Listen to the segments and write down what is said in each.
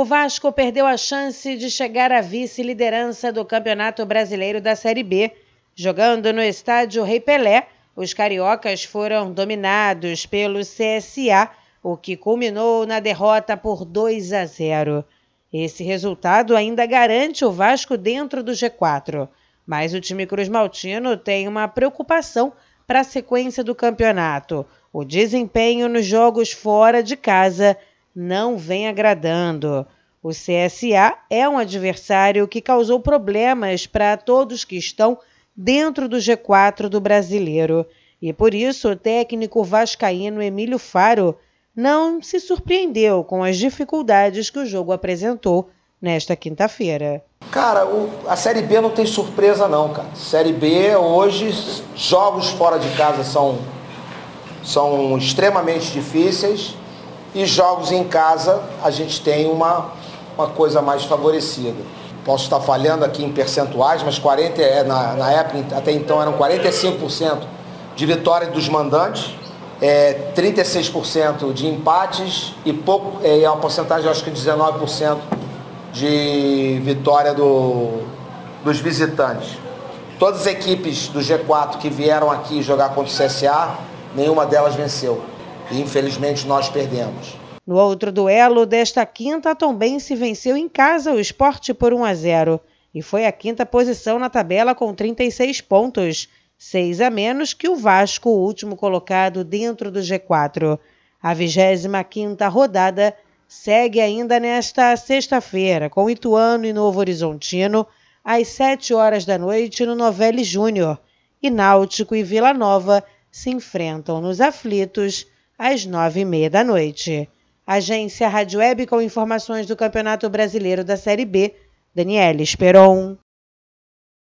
O Vasco perdeu a chance de chegar à vice-liderança do Campeonato Brasileiro da Série B. Jogando no estádio Rei Pelé, os cariocas foram dominados pelo CSA, o que culminou na derrota por 2 a 0. Esse resultado ainda garante o Vasco dentro do G4, mas o time Cruz Maltino tem uma preocupação para a sequência do campeonato. O desempenho nos jogos fora de casa não vem agradando. O CSA é um adversário que causou problemas para todos que estão dentro do G4 do brasileiro. E por isso o técnico vascaíno Emílio Faro não se surpreendeu com as dificuldades que o jogo apresentou nesta quinta-feira. Cara, o, a Série B não tem surpresa não, cara. Série B hoje, jogos fora de casa são, são extremamente difíceis e jogos em casa a gente tem uma, uma coisa mais favorecida. Posso estar falhando aqui em percentuais, mas 40, é, na, na época até então eram 45% de vitória dos mandantes é, 36% de empates e pouco, é, é uma porcentagem, acho que 19% de vitória do, dos visitantes. Todas as equipes do G4 que vieram aqui jogar contra o CSA, nenhuma delas venceu. E infelizmente nós perdemos. No outro duelo desta quinta, também se venceu em casa o esporte por 1 a 0 e foi a quinta posição na tabela com 36 pontos seis a menos que o Vasco, o último colocado dentro do G4. A 25ª rodada segue ainda nesta sexta-feira, com Ituano e Novo Horizontino, às 7 horas da noite no Novelli Júnior, e Náutico e Vila Nova se enfrentam nos aflitos às 9 e meia da noite. Agência Rádio Web com informações do Campeonato Brasileiro da Série B, Daniela Esperon.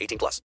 18 plus.